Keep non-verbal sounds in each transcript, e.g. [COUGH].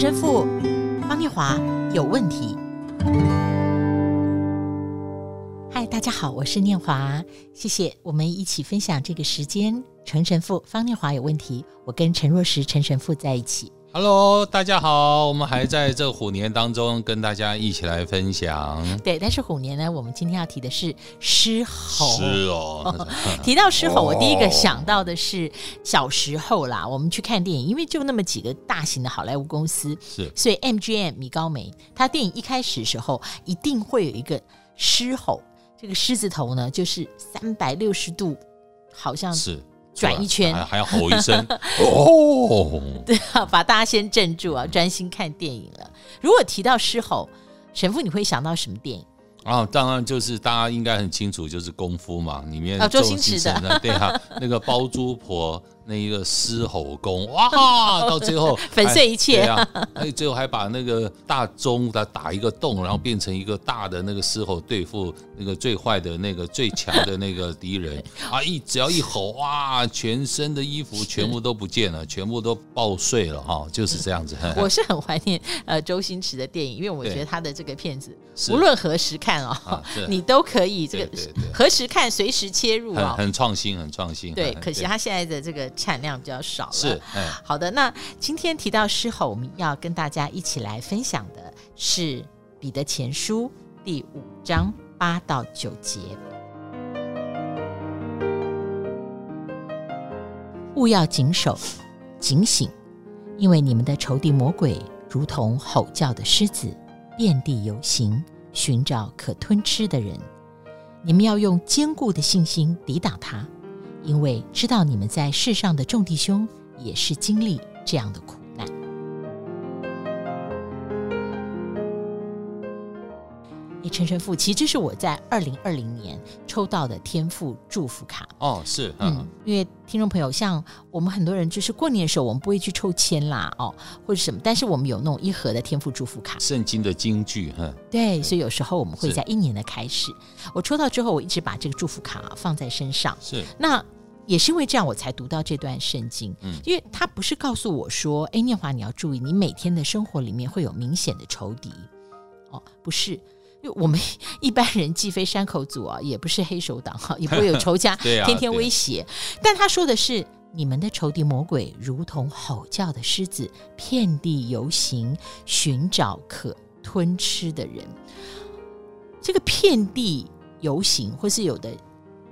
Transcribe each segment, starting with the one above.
陈神父方念华有问题。嗨，大家好，我是念华，谢谢我们一起分享这个时间。陈神父方念华有问题，我跟陈若石陈神父在一起。Hello，大家好，我们还在这虎年当中跟大家一起来分享。对，但是虎年呢，我们今天要提的是狮吼。狮哦，[LAUGHS] 提到狮吼，我第一个想到的是小时候啦，我们去看电影，因为就那么几个大型的好莱坞公司，是，所以 MGM 米高梅，他电影一开始的时候一定会有一个狮吼，这个狮子头呢，就是三百六十度，好像是。转一圈还，要吼一声 [LAUGHS] 哦，对啊，把大家先镇住啊，专心看电影了。如果提到狮吼，神父你会想到什么电影？啊，当然就是大家应该很清楚，就是功夫嘛，里面周星驰的，啊、对啊，那个包租婆。那一个狮吼功哇，[LAUGHS] 到最后粉碎一切啊！哎，最后还把那个大钟它打一个洞，然后变成一个大的那个狮吼，对付那个最坏的那个最强的那个敌人 [LAUGHS] 啊！一只要一吼哇，全身的衣服全部都不见了，全部都爆碎了哈！就是这样子。[LAUGHS] 我是很怀念呃周星驰的电影，因为我觉得他的这个片子无论何时看哦，你都可以这个何时看随时切入啊，很创新，很创新。对，可惜他现在的这个。产量比较少了，是，嗯，好的。那今天提到狮吼，我们要跟大家一起来分享的是《彼得前书》第五章八到九节。勿要谨守、警醒，因为你们的仇敌魔鬼如同吼叫的狮子，遍地游行，寻找可吞吃的人。你们要用坚固的信心抵挡他。因为知道你们在世上的众弟兄也是经历这样的苦难。哎，陈神父，其实这是我在二零二零年抽到的天赋祝福卡。哦，是，嗯，嗯，因为听众朋友，像我们很多人，就是过年的时候，我们不会去抽签啦，哦，或者什么，但是我们有那种一盒的天赋祝福卡，圣经的金句，哈，对，所以有时候我们会在一年的开始，我抽到之后，我一直把这个祝福卡放在身上，是，那。也是因为这样，我才读到这段圣经。嗯，因为他不是告诉我说：“哎，念华，你要注意，你每天的生活里面会有明显的仇敌。”哦，不是，因为我们一般人既非山口组啊，[LAUGHS] 也不是黑手党哈，[LAUGHS] 也不会有仇家天天威胁。啊、但他说的是，你们的仇敌魔鬼如同吼叫的狮子，遍地游行，寻找可吞吃的人。这个遍地游行，或是有的。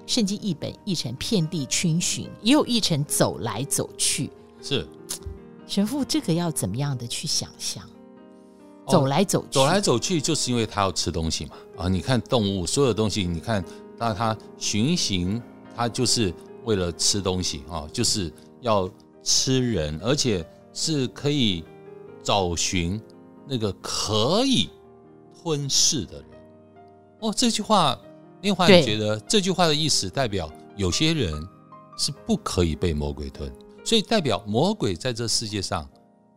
圣经译本译成遍地逡巡，也有译成走来走去。是神父，这个要怎么样的去想象？走来走去，走来走去，就是因为他要吃东西嘛。啊，你看动物，所有东西，你看，那它巡行，它就是为了吃东西啊，就是要吃人，而且是可以找寻那个可以吞噬的人。哦，这句话。念华你觉得这句话的意思代表有些人是不可以被魔鬼吞，所以代表魔鬼在这世界上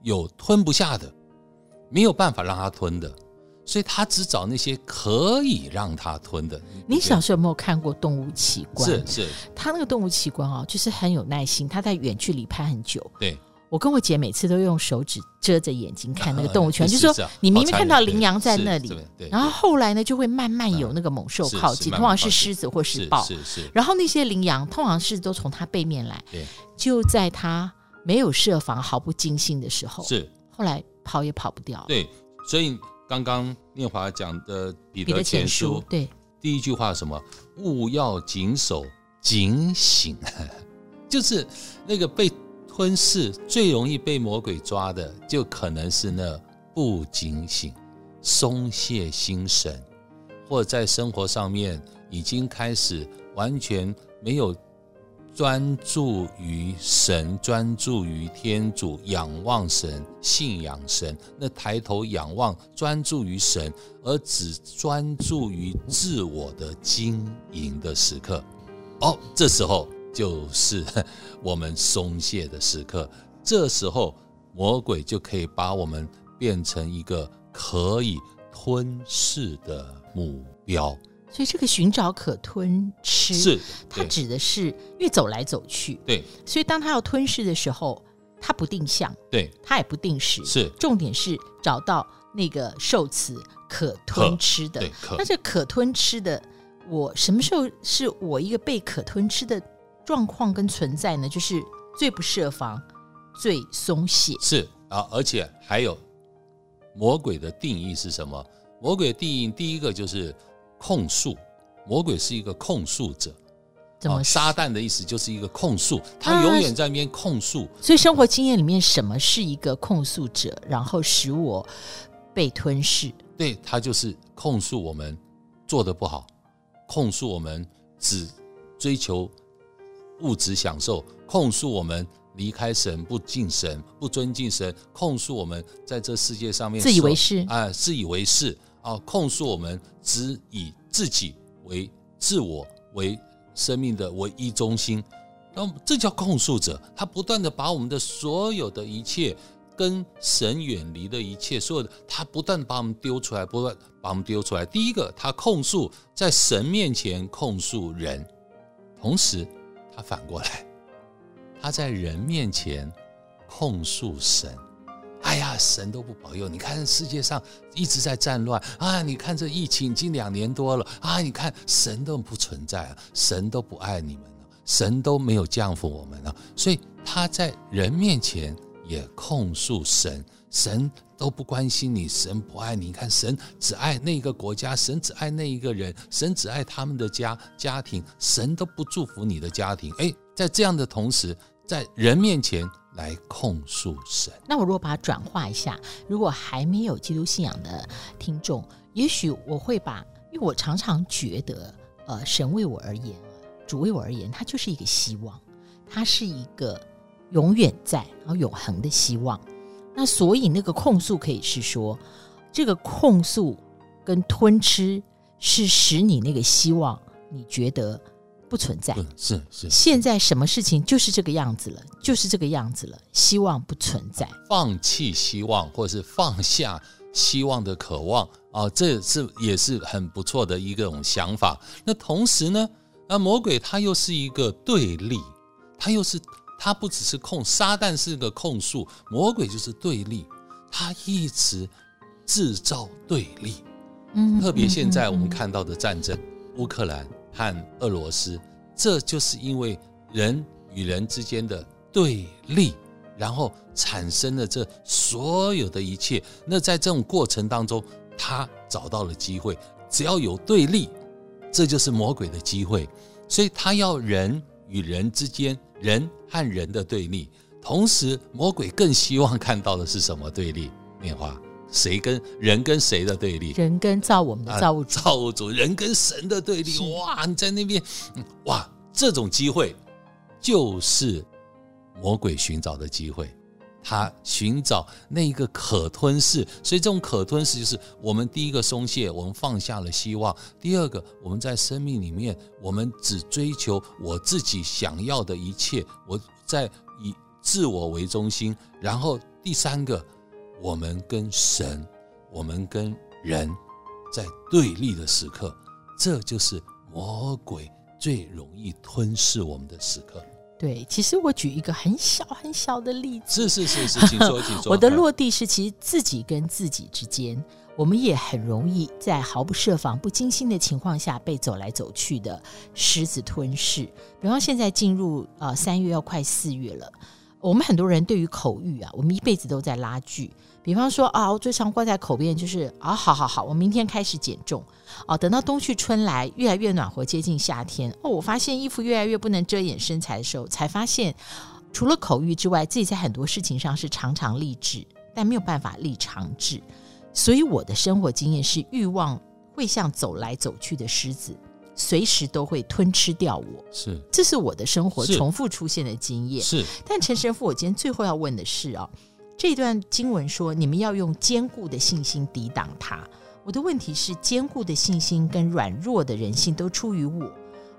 有吞不下的，没有办法让他吞的，所以他只找那些可以让他吞的。你，小时候有没有看过动物奇观？是是，他那个动物奇观哦，就是很有耐心，他在远距离拍很久。对。我跟我姐每次都用手指遮着眼睛看那个 [LAUGHS] 动物圈，就是说你明明看到羚羊在那里，然后后来呢就会慢慢有那个猛兽靠近，通常是狮子或是豹，然后那些羚羊通常是都从它背面来，就在它没有设防、毫不惊心的时候，是后来跑也跑不掉。对，所以刚刚念华讲的彼得前书，对，第一句话什么？勿要谨守、警醒，[LAUGHS] 就是那个被。婚事最容易被魔鬼抓的，就可能是那不警醒、松懈心神，或在生活上面已经开始完全没有专注于神、专注于天主、仰望神、信仰神，那抬头仰望、专注于神，而只专注于自我的经营的时刻。哦，这时候。就是 [LAUGHS] 我们松懈的时刻，这时候魔鬼就可以把我们变成一个可以吞噬的目标。所以这个寻找可吞吃，是它指的是越走来走去，对，所以当他要吞噬的时候，它不定向，对，它也不定时，是重点是找到那个受词可吞吃的。对，可。那这可吞吃的，我什么时候是我一个被可吞吃的状况跟存在呢？就是最不设防，最松懈。是啊，而且还有魔鬼的定义是什么？魔鬼的定义第一个就是控诉，魔鬼是一个控诉者。怎么？撒旦的意思就是一个控诉，他永远在那边控诉。所以生活经验里面，什么是一个控诉者？然后使我被吞噬。对，他就是控诉我们做的不好，控诉我们只追求物质享受，控诉我们离开神不敬神不尊敬神，控诉我们在这世界上面自以为是啊、呃，自以为是啊，控诉我们只以自己为自我为。生命的唯一中心，那这叫控诉者。他不断的把我们的所有的一切跟神远离的一切，所有的他不断把我们丢出来，不断把我们丢出来。第一个，他控诉在神面前控诉人，同时他反过来，[LAUGHS] 他在人面前控诉神。哎呀，神都不保佑！你看世界上一直在战乱啊！你看这疫情已经两年多了啊！你看神都不存在啊，神都不爱你们了，神都没有降福我们了。所以他在人面前也控诉神，神都不关心你，神不爱你。你看神只爱那个国家，神只爱那一个人，神只爱他们的家家庭，神都不祝福你的家庭。哎，在这样的同时，在人面前。来控诉神。那我如果把它转化一下，如果还没有基督信仰的听众，也许我会把，因为我常常觉得，呃，神为我而言，主为我而言，他就是一个希望，他是一个永远在，然后永恒的希望。那所以那个控诉可以是说，这个控诉跟吞吃是使你那个希望，你觉得。不存在，是是。现在什么事情就是这个样子了，就是这个样子了。希望不存在，放弃希望，或者是放下希望的渴望啊，这是也是很不错的一种想法。那同时呢，那魔鬼他又是一个对立，他又是他不只是控，撒旦是个控诉，魔鬼就是对立，他一直制造对立。嗯，特别现在我们看到的战争，乌克兰。和俄罗斯，这就是因为人与人之间的对立，然后产生了这所有的一切。那在这种过程当中，他找到了机会。只要有对立，这就是魔鬼的机会。所以他要人与人之间，人和人的对立。同时，魔鬼更希望看到的是什么对立？[LAUGHS] 变化。谁跟人跟谁的对立？人跟造我们的造物主，啊、造物主，人跟神的对立。哇，你在那边，哇，这种机会就是魔鬼寻找的机会。他寻找那一个可吞噬，所以这种可吞噬就是我们第一个松懈，我们放下了希望；第二个，我们在生命里面，我们只追求我自己想要的一切，我在以自我为中心；然后第三个。我们跟神，我们跟人在对立的时刻，这就是魔鬼最容易吞噬我们的时刻。对，其实我举一个很小很小的例子，是是是是，请说 [LAUGHS] 请说。我的落地是，其实自己跟自己之间，我们也很容易在毫不设防、不经心的情况下被走来走去的狮子吞噬。比方现在进入呃三月要快四月了，我们很多人对于口欲啊，我们一辈子都在拉锯。比方说啊，我最常挂在口边就是啊，好好好，我明天开始减重哦。等到冬去春来，越来越暖和，接近夏天哦，我发现衣服越来越不能遮掩身材的时候，才发现除了口欲之外，自己在很多事情上是常常立志，但没有办法立长志。所以我的生活经验是，欲望会像走来走去的狮子，随时都会吞吃掉我。是，这是我的生活重复出现的经验。是，但陈神父，我今天最后要问的是啊。这段经文说，你们要用坚固的信心抵挡它。我的问题是，坚固的信心跟软弱的人性都出于我，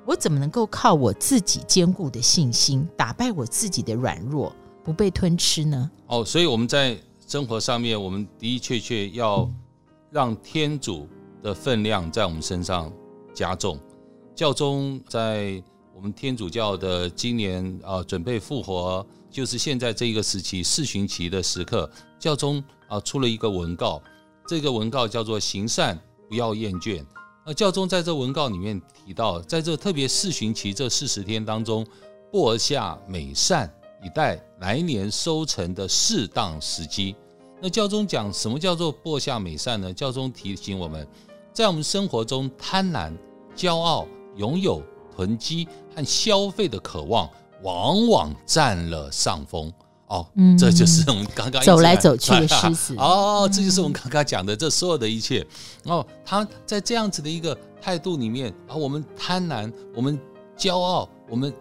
我怎么能够靠我自己坚固的信心打败我自己的软弱，不被吞吃呢？哦，所以我们在生活上面，我们的的确确要让天主的分量在我们身上加重。教宗在我们天主教的今年啊、准备复活，就是现在这一个时期四旬期的时刻，教宗啊、出了一个文告，这个文告叫做“行善不要厌倦”。那教宗在这文告里面提到，在这特别四旬期这四十天当中，播下美善，以待来年收成的适当时机。那教宗讲什么叫做播下美善呢？教宗提醒我们，在我们生活中贪婪、骄傲、拥有、囤积和消费的渴望，往往占了上风。哦，这就是我们刚刚走来走去的狮子。[LAUGHS] 哦，这就是我们刚刚讲的这所有的一切。哦，他在这样子的一个态度里面啊，我们贪婪，我们骄傲，我们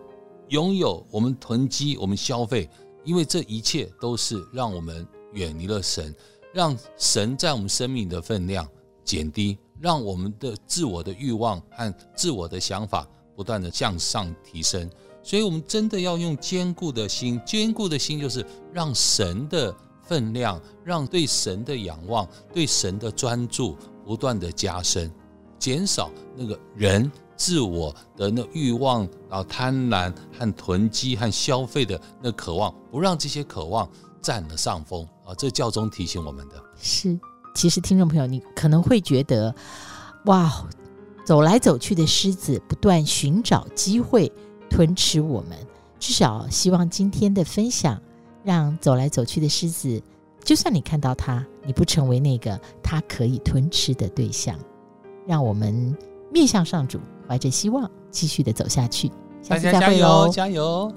拥有，我们囤积，我们消费，因为这一切都是让我们。远离了神，让神在我们生命的分量减低，让我们的自我的欲望和自我的想法不断的向上提升。所以，我们真的要用坚固的心，坚固的心就是让神的分量，让对神的仰望、对神的专注不断的加深，减少那个人自我的那欲望，然后贪婪和囤积和消费的那渴望，不让这些渴望占了上风。啊，这教宗提醒我们的是，其实听众朋友，你可能会觉得，哇，走来走去的狮子不断寻找机会吞吃我们。至少希望今天的分享，让走来走去的狮子，就算你看到它，你不成为那个它可以吞吃的对象。让我们面向上主，怀着希望，继续的走下去。下次再会喽，大家加油，加油！